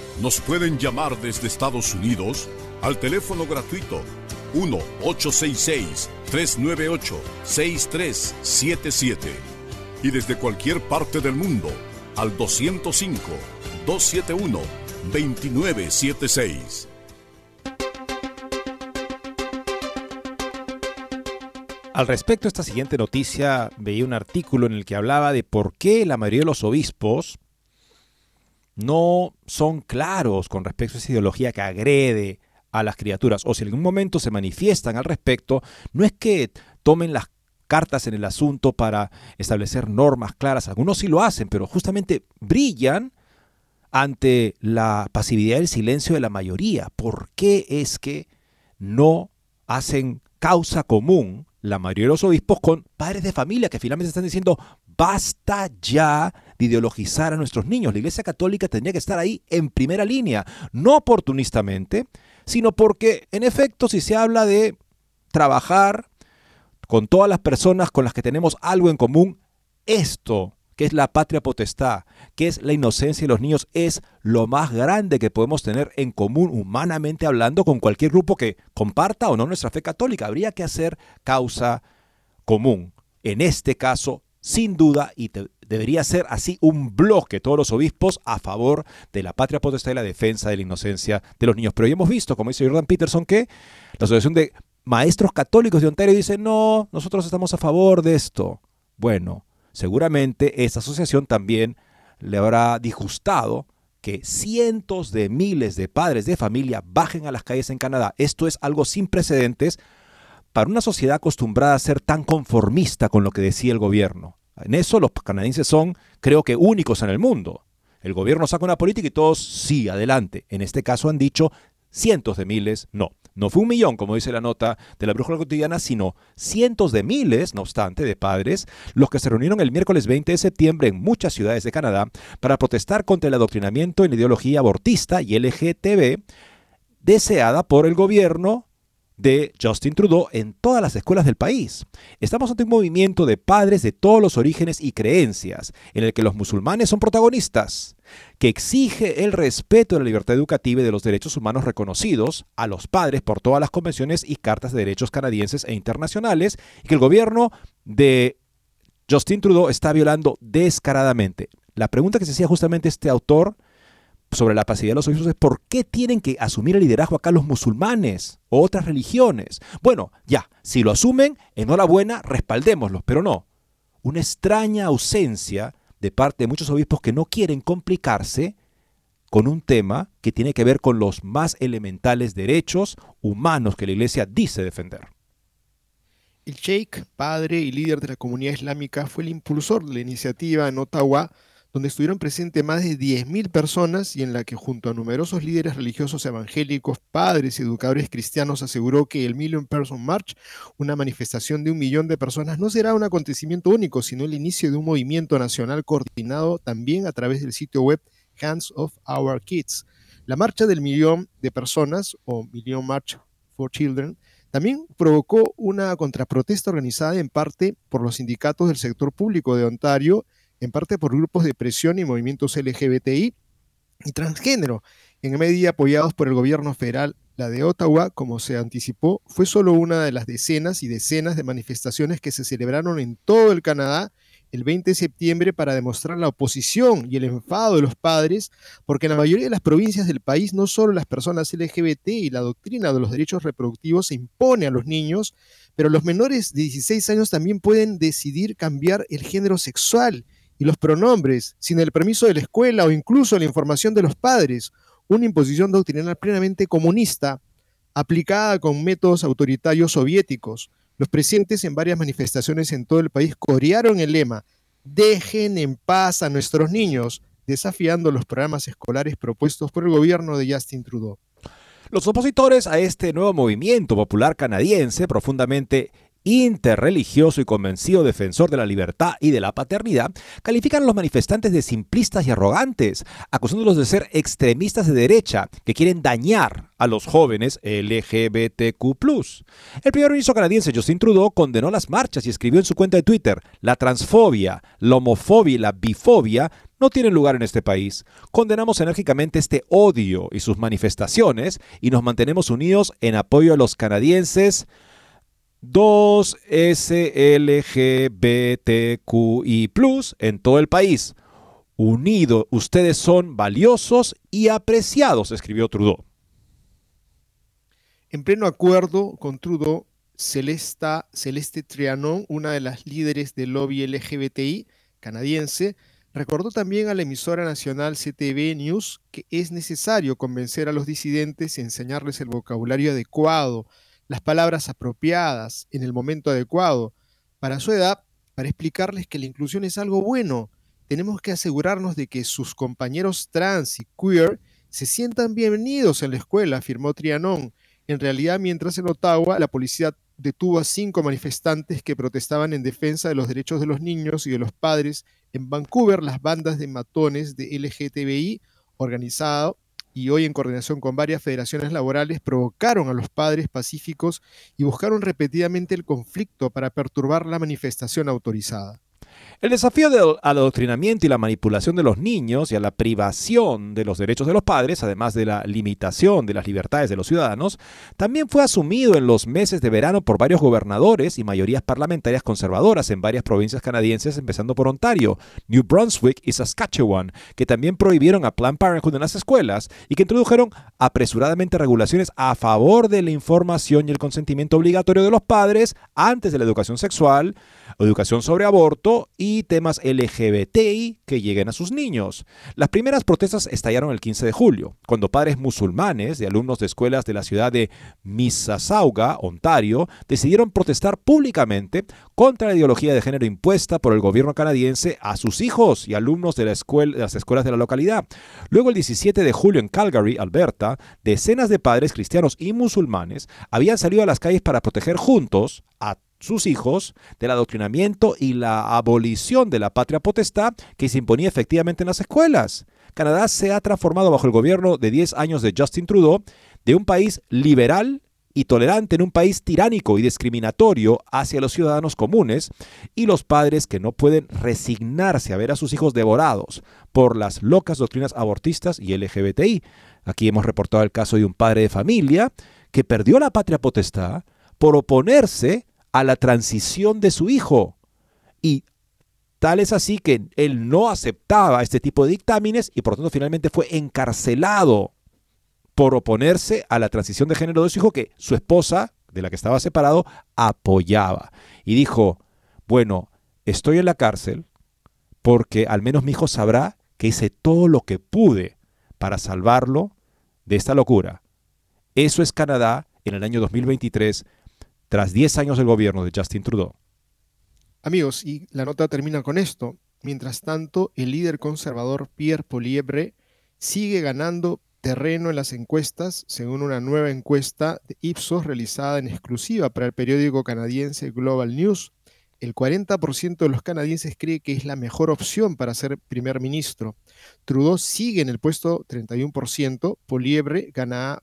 nos pueden llamar desde Estados Unidos al teléfono gratuito 1-866-398-6377 y desde cualquier parte del mundo al 205-271-2976. Al respecto a esta siguiente noticia, veía un artículo en el que hablaba de por qué la mayoría de los obispos no son claros con respecto a esa ideología que agrede a las criaturas, o si en algún momento se manifiestan al respecto, no es que tomen las cartas en el asunto para establecer normas claras, algunos sí lo hacen, pero justamente brillan ante la pasividad y el silencio de la mayoría. ¿Por qué es que no hacen causa común la mayoría de los obispos con padres de familia que finalmente están diciendo, basta ya de ideologizar a nuestros niños. La Iglesia Católica tendría que estar ahí en primera línea, no oportunistamente, sino porque, en efecto, si se habla de trabajar con todas las personas con las que tenemos algo en común, esto que es la patria potestad, que es la inocencia de los niños, es lo más grande que podemos tener en común humanamente hablando con cualquier grupo que comparta o no nuestra fe católica. Habría que hacer causa común. En este caso, sin duda, y debería ser así un bloque todos los obispos a favor de la patria potestad y la defensa de la inocencia de los niños. Pero ya hemos visto, como dice Jordan Peterson, que la Asociación de Maestros Católicos de Ontario dice, no, nosotros estamos a favor de esto. Bueno, seguramente esa asociación también le habrá disgustado que cientos de miles de padres de familia bajen a las calles en Canadá. Esto es algo sin precedentes para una sociedad acostumbrada a ser tan conformista con lo que decía el gobierno. En eso los canadienses son, creo que, únicos en el mundo. El gobierno saca una política y todos, sí, adelante. En este caso han dicho cientos de miles, no. No fue un millón, como dice la nota de la Brújula Cotidiana, sino cientos de miles, no obstante, de padres, los que se reunieron el miércoles 20 de septiembre en muchas ciudades de Canadá para protestar contra el adoctrinamiento en ideología abortista y LGTB deseada por el gobierno de Justin Trudeau en todas las escuelas del país. Estamos ante un movimiento de padres de todos los orígenes y creencias, en el que los musulmanes son protagonistas, que exige el respeto de la libertad educativa y de los derechos humanos reconocidos a los padres por todas las convenciones y cartas de derechos canadienses e internacionales, y que el gobierno de Justin Trudeau está violando descaradamente. La pregunta que se hacía justamente este autor sobre la pasividad de los obispos es por qué tienen que asumir el liderazgo acá los musulmanes o otras religiones. Bueno, ya, si lo asumen, enhorabuena, respaldémoslos, pero no. Una extraña ausencia de parte de muchos obispos que no quieren complicarse con un tema que tiene que ver con los más elementales derechos humanos que la Iglesia dice defender. El sheikh, padre y líder de la comunidad islámica, fue el impulsor de la iniciativa en Ottawa donde estuvieron presentes más de 10.000 personas y en la que junto a numerosos líderes religiosos evangélicos, padres y educadores cristianos aseguró que el Million Person March, una manifestación de un millón de personas, no será un acontecimiento único, sino el inicio de un movimiento nacional coordinado también a través del sitio web Hands of Our Kids. La marcha del millón de personas, o Million March for Children, también provocó una contraprotesta organizada en parte por los sindicatos del sector público de Ontario en parte por grupos de presión y movimientos LGBTI y transgénero, en media apoyados por el gobierno federal. La de Ottawa, como se anticipó, fue solo una de las decenas y decenas de manifestaciones que se celebraron en todo el Canadá el 20 de septiembre para demostrar la oposición y el enfado de los padres, porque en la mayoría de las provincias del país no solo las personas LGBT y la doctrina de los derechos reproductivos se impone a los niños, pero los menores de 16 años también pueden decidir cambiar el género sexual y los pronombres, sin el permiso de la escuela o incluso la información de los padres, una imposición doctrinal plenamente comunista, aplicada con métodos autoritarios soviéticos. Los presentes en varias manifestaciones en todo el país corearon el lema, dejen en paz a nuestros niños, desafiando los programas escolares propuestos por el gobierno de Justin Trudeau. Los opositores a este nuevo movimiento popular canadiense, profundamente interreligioso y convencido defensor de la libertad y de la paternidad, califican a los manifestantes de simplistas y arrogantes, acusándolos de ser extremistas de derecha que quieren dañar a los jóvenes LGBTQ. El primer ministro canadiense Justin Trudeau condenó las marchas y escribió en su cuenta de Twitter: La transfobia, la homofobia y la bifobia no tienen lugar en este país. Condenamos enérgicamente este odio y sus manifestaciones y nos mantenemos unidos en apoyo a los canadienses 2 SLGBTQI en todo el país. Unido, ustedes son valiosos y apreciados, escribió Trudeau. En pleno acuerdo con Trudeau, Celesta, Celeste Trianon, una de las líderes del lobby LGBTI canadiense, recordó también a la emisora nacional CTV News que es necesario convencer a los disidentes y enseñarles el vocabulario adecuado las palabras apropiadas en el momento adecuado para su edad, para explicarles que la inclusión es algo bueno. Tenemos que asegurarnos de que sus compañeros trans y queer se sientan bienvenidos en la escuela, afirmó Trianon. En realidad, mientras en Ottawa la policía detuvo a cinco manifestantes que protestaban en defensa de los derechos de los niños y de los padres, en Vancouver las bandas de matones de LGTBI organizado y hoy en coordinación con varias federaciones laborales provocaron a los padres pacíficos y buscaron repetidamente el conflicto para perturbar la manifestación autorizada. El desafío del, adoctrinamiento y la manipulación de los niños y a la privación de los derechos de los padres, además de la limitación de las libertades de los ciudadanos, también fue asumido en los meses de verano por varios gobernadores y mayorías parlamentarias conservadoras en varias provincias canadienses, empezando por Ontario, New Brunswick y Saskatchewan, que también prohibieron a Planned Parenthood en las escuelas y que introdujeron apresuradamente regulaciones a favor de la información y el consentimiento obligatorio de los padres antes de la educación sexual, educación sobre aborto y temas LGBTI que lleguen a sus niños. Las primeras protestas estallaron el 15 de julio, cuando padres musulmanes de alumnos de escuelas de la ciudad de Mississauga, Ontario, decidieron protestar públicamente contra la ideología de género impuesta por el gobierno canadiense a sus hijos y alumnos de, las escuelas de la localidad. Luego, el 17 de julio en Calgary, Alberta, decenas de padres cristianos y musulmanes habían salido a las calles para proteger juntos a sus hijos del adoctrinamiento y la abolición de la patria potestad que se imponía efectivamente en las escuelas. Canadá se ha transformado bajo el gobierno de 10 años de Justin Trudeau de un país liberal y tolerante en un país tiránico y discriminatorio hacia los ciudadanos comunes y los padres que no pueden resignarse a ver a sus hijos devorados por las locas doctrinas abortistas y LGBTI. Aquí hemos reportado el caso de un padre de familia que perdió la patria potestad por oponerse a la transición de su hijo. Y tal es así que él no aceptaba este tipo de dictámenes y por lo tanto finalmente fue encarcelado por oponerse a la transición de género de su hijo que su esposa, de la que estaba separado, apoyaba. Y dijo, bueno, estoy en la cárcel porque al menos mi hijo sabrá que hice todo lo que pude para salvarlo de esta locura. Eso es Canadá en el año 2023 tras 10 años del gobierno de Justin Trudeau. Amigos, y la nota termina con esto. Mientras tanto, el líder conservador Pierre Polièvre sigue ganando terreno en las encuestas, según una nueva encuesta de Ipsos realizada en exclusiva para el periódico canadiense Global News. El 40% de los canadienses cree que es la mejor opción para ser primer ministro. Trudeau sigue en el puesto 31%, Poliebre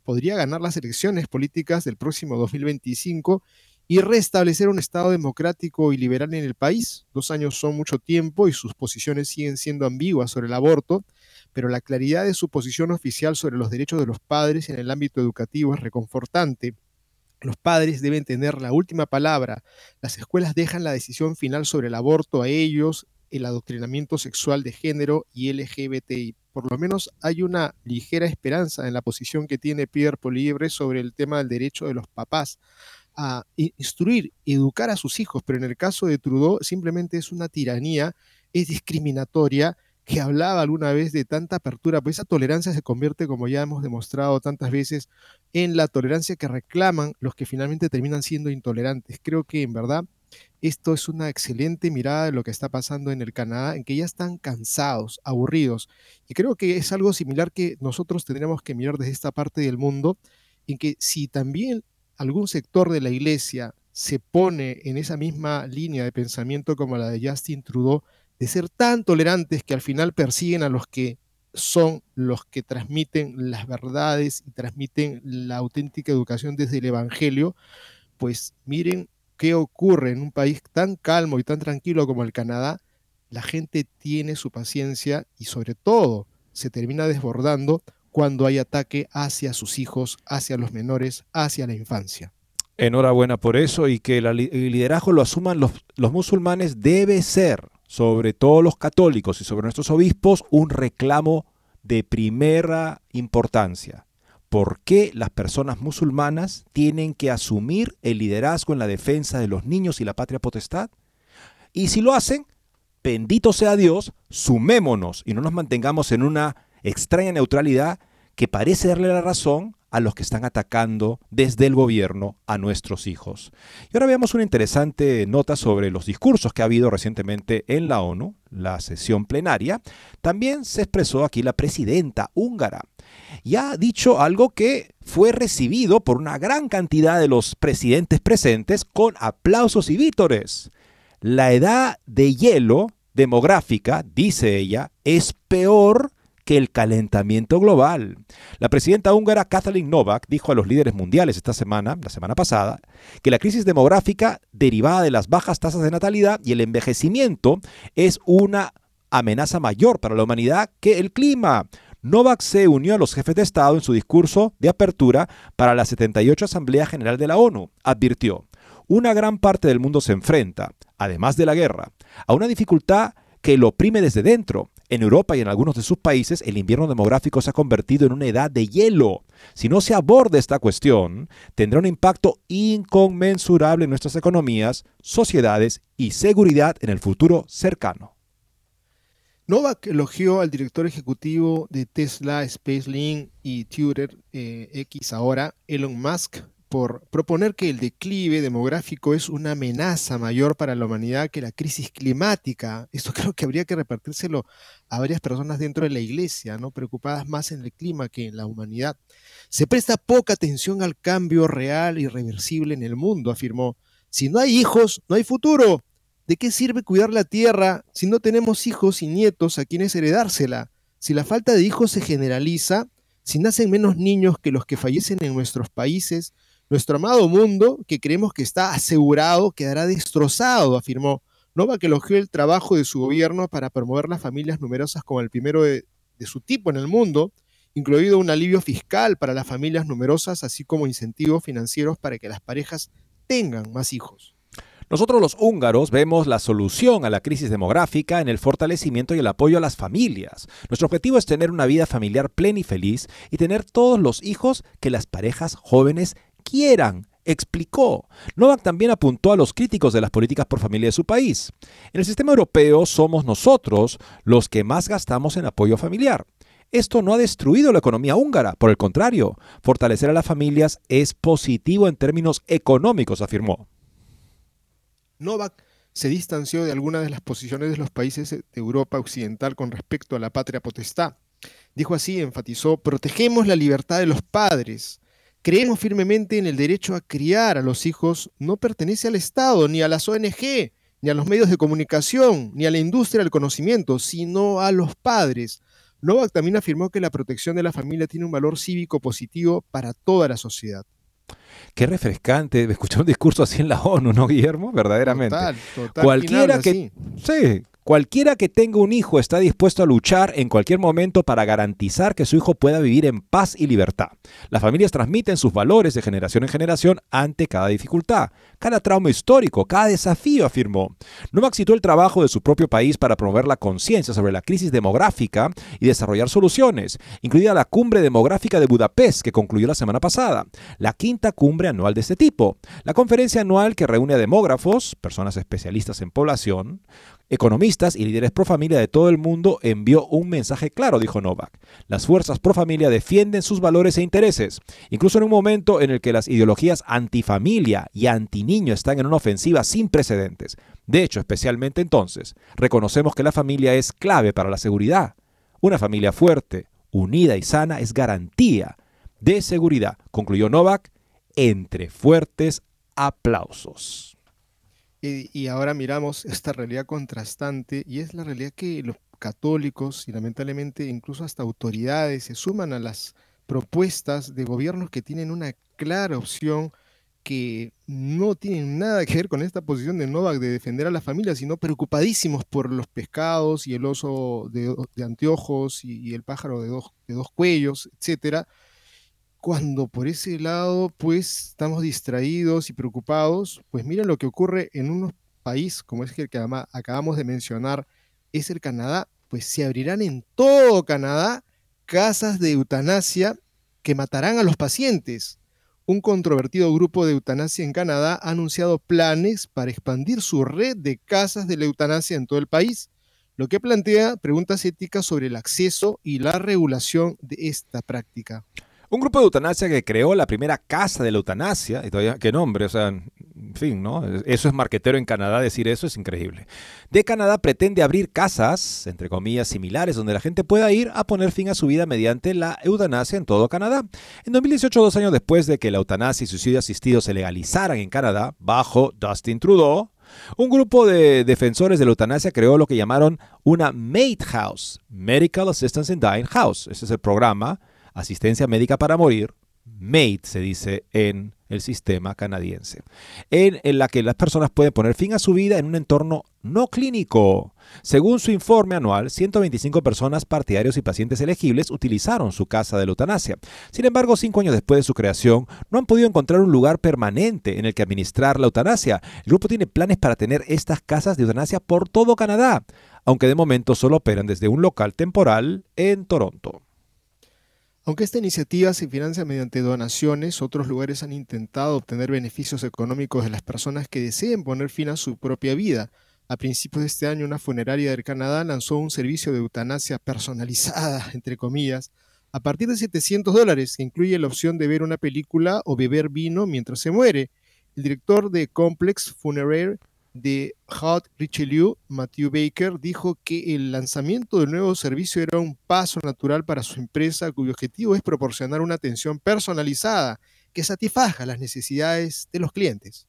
podría ganar las elecciones políticas del próximo 2025 y restablecer un Estado democrático y liberal en el país. Dos años son mucho tiempo y sus posiciones siguen siendo ambiguas sobre el aborto, pero la claridad de su posición oficial sobre los derechos de los padres en el ámbito educativo es reconfortante. Los padres deben tener la última palabra. Las escuelas dejan la decisión final sobre el aborto a ellos el adoctrinamiento sexual de género y LGBTI. Por lo menos hay una ligera esperanza en la posición que tiene Pierre Polibre sobre el tema del derecho de los papás a instruir, educar a sus hijos, pero en el caso de Trudeau simplemente es una tiranía, es discriminatoria, que hablaba alguna vez de tanta apertura, pues esa tolerancia se convierte, como ya hemos demostrado tantas veces, en la tolerancia que reclaman los que finalmente terminan siendo intolerantes. Creo que en verdad esto es una excelente mirada de lo que está pasando en el Canadá, en que ya están cansados, aburridos. Y creo que es algo similar que nosotros tendríamos que mirar desde esta parte del mundo, en que si también algún sector de la iglesia se pone en esa misma línea de pensamiento como la de Justin Trudeau, de ser tan tolerantes que al final persiguen a los que son los que transmiten las verdades y transmiten la auténtica educación desde el Evangelio, pues miren qué ocurre en un país tan calmo y tan tranquilo como el Canadá, la gente tiene su paciencia y sobre todo se termina desbordando cuando hay ataque hacia sus hijos, hacia los menores, hacia la infancia. Enhorabuena por eso y que el liderazgo lo asuman los, los musulmanes debe ser, sobre todo los católicos y sobre nuestros obispos, un reclamo de primera importancia. ¿Por qué las personas musulmanas tienen que asumir el liderazgo en la defensa de los niños y la patria potestad? Y si lo hacen, bendito sea Dios, sumémonos y no nos mantengamos en una extraña neutralidad que parece darle la razón a los que están atacando desde el gobierno a nuestros hijos. Y ahora veamos una interesante nota sobre los discursos que ha habido recientemente en la ONU, la sesión plenaria. También se expresó aquí la presidenta húngara, y ha dicho algo que fue recibido por una gran cantidad de los presidentes presentes con aplausos y vítores. La edad de hielo demográfica, dice ella, es peor que el calentamiento global. La presidenta húngara Kathleen Novak dijo a los líderes mundiales esta semana, la semana pasada, que la crisis demográfica derivada de las bajas tasas de natalidad y el envejecimiento es una amenaza mayor para la humanidad que el clima. Novak se unió a los jefes de Estado en su discurso de apertura para la 78 Asamblea General de la ONU. Advirtió, una gran parte del mundo se enfrenta, además de la guerra, a una dificultad que lo oprime desde dentro. En Europa y en algunos de sus países, el invierno demográfico se ha convertido en una edad de hielo. Si no se aborda esta cuestión, tendrá un impacto inconmensurable en nuestras economías, sociedades y seguridad en el futuro cercano. Novak elogió al director ejecutivo de Tesla, SpaceLink y Twitter eh, X ahora, Elon Musk, por proponer que el declive demográfico es una amenaza mayor para la humanidad que la crisis climática. Esto creo que habría que repartírselo a varias personas dentro de la iglesia, ¿no? preocupadas más en el clima que en la humanidad. Se presta poca atención al cambio real y reversible en el mundo, afirmó. Si no hay hijos, no hay futuro. ¿De qué sirve cuidar la tierra si no tenemos hijos y nietos a quienes heredársela? Si la falta de hijos se generaliza, si nacen menos niños que los que fallecen en nuestros países, nuestro amado mundo, que creemos que está asegurado, quedará destrozado, afirmó. Nova que elogió el trabajo de su gobierno para promover las familias numerosas como el primero de, de su tipo en el mundo, incluido un alivio fiscal para las familias numerosas, así como incentivos financieros para que las parejas tengan más hijos. Nosotros los húngaros vemos la solución a la crisis demográfica en el fortalecimiento y el apoyo a las familias. Nuestro objetivo es tener una vida familiar plena y feliz y tener todos los hijos que las parejas jóvenes quieran, explicó. Novak también apuntó a los críticos de las políticas por familia de su país. En el sistema europeo somos nosotros los que más gastamos en apoyo familiar. Esto no ha destruido la economía húngara, por el contrario, fortalecer a las familias es positivo en términos económicos, afirmó. Novak se distanció de algunas de las posiciones de los países de Europa Occidental con respecto a la patria potestad. Dijo así, enfatizó, protegemos la libertad de los padres, Creemos firmemente en el derecho a criar a los hijos. No pertenece al Estado, ni a las ONG, ni a los medios de comunicación, ni a la industria del conocimiento, sino a los padres. Novak también afirmó que la protección de la familia tiene un valor cívico positivo para toda la sociedad. Qué refrescante escuchar un discurso así en la ONU, ¿no, Guillermo? Verdaderamente. Total, total. Cualquiera que, sí, Cualquiera que tenga un hijo está dispuesto a luchar en cualquier momento para garantizar que su hijo pueda vivir en paz y libertad. Las familias transmiten sus valores de generación en generación ante cada dificultad, cada trauma histórico, cada desafío, afirmó. Novak citó el trabajo de su propio país para promover la conciencia sobre la crisis demográfica y desarrollar soluciones, incluida la cumbre demográfica de Budapest que concluyó la semana pasada, la quinta cumbre anual de este tipo, la conferencia anual que reúne a demógrafos, personas especialistas en población, Economistas y líderes pro familia de todo el mundo envió un mensaje claro, dijo Novak. Las fuerzas pro familia defienden sus valores e intereses, incluso en un momento en el que las ideologías antifamilia y antiniño están en una ofensiva sin precedentes. De hecho, especialmente entonces, reconocemos que la familia es clave para la seguridad. Una familia fuerte, unida y sana es garantía de seguridad, concluyó Novak, entre fuertes aplausos. Y, ahora miramos esta realidad contrastante y es la realidad que los católicos y lamentablemente incluso hasta autoridades se suman a las propuestas de gobiernos que tienen una clara opción que no tienen nada que ver con esta posición de Novak de defender a la familia, sino preocupadísimos por los pescados y el oso de, anteojos y, el pájaro de dos, de dos cuellos, etcétera, cuando por ese lado pues estamos distraídos y preocupados, pues mira lo que ocurre en un país como es el que acabamos de mencionar, es el Canadá, pues se abrirán en todo Canadá casas de eutanasia que matarán a los pacientes. Un controvertido grupo de eutanasia en Canadá ha anunciado planes para expandir su red de casas de la eutanasia en todo el país, lo que plantea preguntas éticas sobre el acceso y la regulación de esta práctica. Un grupo de eutanasia que creó la primera casa de la eutanasia, y todavía, qué nombre, o sea, en fin, ¿no? Eso es marquetero en Canadá, decir eso es increíble. De Canadá pretende abrir casas, entre comillas, similares, donde la gente pueda ir a poner fin a su vida mediante la eutanasia en todo Canadá. En 2018, dos años después de que la eutanasia y suicidio asistido se legalizaran en Canadá, bajo Dustin Trudeau, un grupo de defensores de la eutanasia creó lo que llamaron una MAID House, Medical Assistance in Dying House. Ese es el programa asistencia médica para morir, MAID se dice en el sistema canadiense, en, la que las personas pueden poner fin a su vida en un entorno no clínico. Según su informe anual, 125 personas, partidarios y pacientes elegibles utilizaron su casa de la eutanasia. Sin embargo, cinco años después de su creación, no han podido encontrar un lugar permanente en el que administrar la eutanasia. El grupo tiene planes para tener estas casas de eutanasia por todo Canadá. aunque de momento solo operan desde un local temporal en Toronto. Aunque esta iniciativa se financia mediante donaciones, otros lugares han intentado obtener beneficios económicos de las personas que deseen poner fin a su propia vida. A principios de este año, una funeraria del Canadá lanzó un servicio de eutanasia personalizada, entre comillas, a partir de 700 dólares, que incluye la opción de ver una película o beber vino mientras se muere. El director de Complex Funerary de Hot Richelieu, Matthew Baker, dijo que el lanzamiento del nuevo servicio era un paso natural para su empresa cuyo objetivo es proporcionar una atención personalizada que satisfaga las necesidades de los clientes.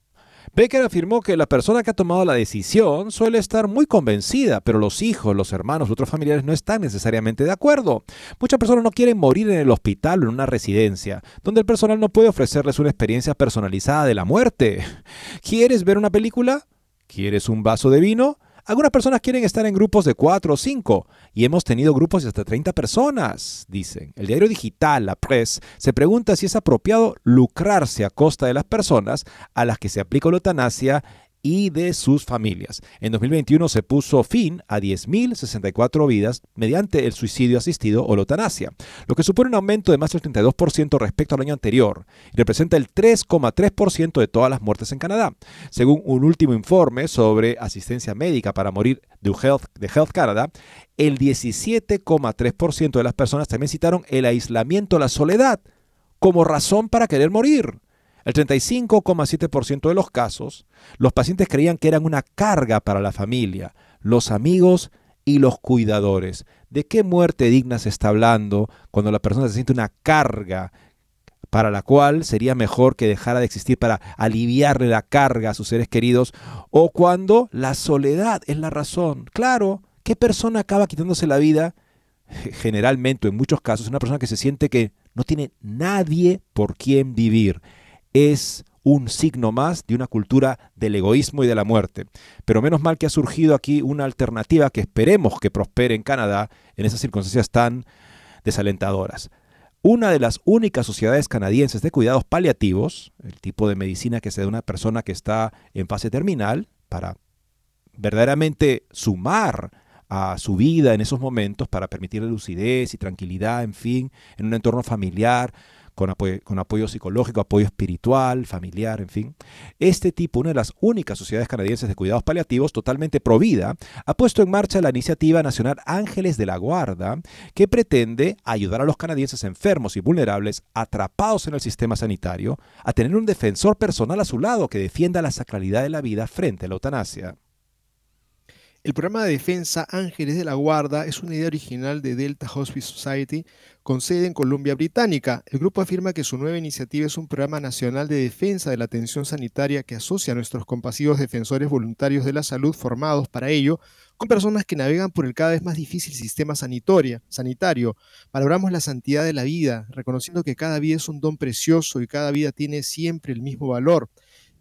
Baker afirmó que la persona que ha tomado la decisión suele estar muy convencida, pero los hijos, los hermanos, otros familiares no están necesariamente de acuerdo. Muchas personas no quieren morir en el hospital o en una residencia, donde el personal no puede ofrecerles una experiencia personalizada de la muerte. ¿Quieres ver una película? ¿Quieres un vaso de vino? Algunas personas quieren estar en grupos de 4 o 5 y hemos tenido grupos de hasta 30 personas, dicen. El diario digital, la Press, se pregunta si es apropiado lucrarse a costa de las personas a las que se aplica la eutanasia y de sus familias. En 2021 se puso fin a 10.064 vidas mediante el suicidio asistido o la eutanasia, lo que supone un aumento de más del 32% respecto al año anterior y representa el 3,3% de todas las muertes en Canadá. Según un último informe sobre asistencia médica para morir de Health, de Health Canada, el 17,3% de las personas también citaron el aislamiento la soledad como razón para querer morir. El 35,7% de los casos, los pacientes creían que eran una carga para la familia, los amigos y los cuidadores. ¿De qué muerte digna se está hablando cuando la persona se siente una carga para la cual sería mejor que dejara de existir para aliviarle la carga a sus seres queridos, o cuando la soledad es la razón. Claro, ¿qué persona acaba quitándose la vida? Generalmente, en muchos casos, es una persona que se siente que no tiene nadie por quien vivir es un signo más de una cultura del egoísmo y de la muerte. Pero menos mal que ha surgido aquí una alternativa que esperemos que prospere en Canadá en esas circunstancias tan desalentadoras. Una de las únicas sociedades canadienses de cuidados paliativos, el tipo de medicina que se da a una persona que está en fase terminal, para verdaderamente sumar a su vida en esos momentos, para permitirle lucidez y tranquilidad, en fin, en un entorno familiar, con apoyo, psicológico, apoyo espiritual, familiar, en fin. Este tipo, una de las únicas sociedades canadienses de cuidados paliativos totalmente provida, ha puesto en marcha la iniciativa nacional Ángeles de la Guarda, que pretende ayudar a los canadienses enfermos y vulnerables atrapados en el sistema sanitario a tener un defensor personal a su lado que defienda la sacralidad de la vida frente a la eutanasia. El programa de defensa Ángeles de la Guarda es una idea original de Delta Hospice Society con sede en Columbia Británica. El grupo afirma que su nueva iniciativa es un programa nacional de defensa de la atención sanitaria que asocia a nuestros compasivos defensores voluntarios de la salud formados para ello con personas que navegan por el cada vez más difícil sistema sanitario. Valoramos la santidad de la vida, reconociendo que cada vida es un don precioso y cada vida tiene siempre el mismo valor.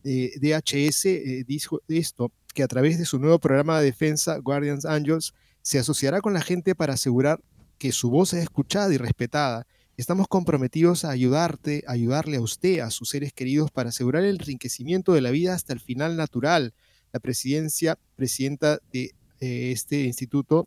Eh, DHS eh, dijo esto que a través de su nuevo programa de defensa, Guardians Angels, se asociará con la gente para asegurar que su voz es escuchada y respetada. Estamos comprometidos a ayudarte, a ayudarle a usted, a sus seres queridos, para asegurar el enriquecimiento de la vida hasta el final natural. La presidencia, presidenta de eh, este instituto,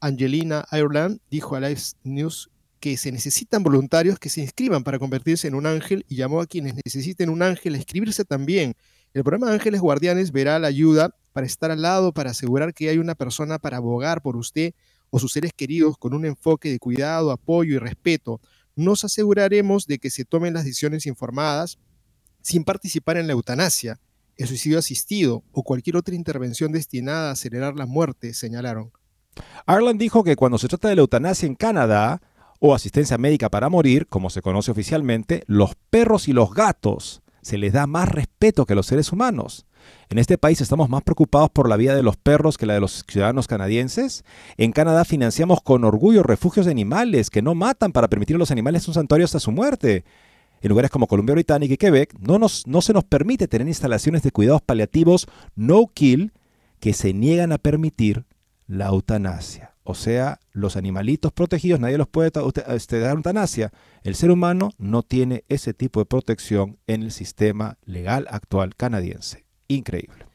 Angelina Ireland, dijo a Live News que se necesitan voluntarios que se inscriban para convertirse en un ángel y llamó a quienes necesiten un ángel a inscribirse también. El programa Ángeles Guardianes verá la ayuda para estar al lado, para asegurar que hay una persona para abogar por usted o sus seres queridos con un enfoque de cuidado, apoyo y respeto. Nos aseguraremos de que se tomen las decisiones informadas sin participar en la eutanasia, el suicidio asistido o cualquier otra intervención destinada a acelerar la muerte, señalaron. Arlan dijo que cuando se trata de la eutanasia en Canadá, o asistencia médica para morir, como se conoce oficialmente, los perros y los gatos se les da más respeto que los seres humanos. En este país estamos más preocupados por la vida de los perros que la de los ciudadanos canadienses. En Canadá financiamos con orgullo refugios de animales que no matan para permitir a los animales un santuario hasta su muerte. En lugares como Columbia Británica y Quebec no, nos, no se nos permite tener instalaciones de cuidados paliativos no kill que se niegan a permitir la eutanasia. O sea, los animalitos protegidos, nadie los puede este, dar eutanasia. El ser humano no tiene ese tipo de protección en el sistema legal actual canadiense. Increíble.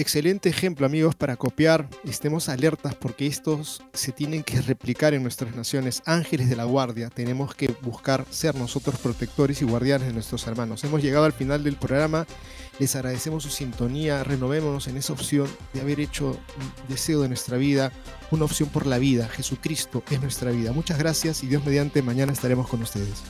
Excelente ejemplo, amigos, para copiar. Estemos alertas porque estos se tienen que replicar en nuestras naciones. Ángeles de la guardia. Tenemos que buscar ser nosotros protectores y guardianes de nuestros hermanos. Hemos llegado al final del programa. Les agradecemos su sintonía. Renovémonos en esa opción de haber hecho un deseo de nuestra vida, una opción por la vida. Jesucristo es nuestra vida. Muchas gracias y Dios mediante mañana estaremos con ustedes.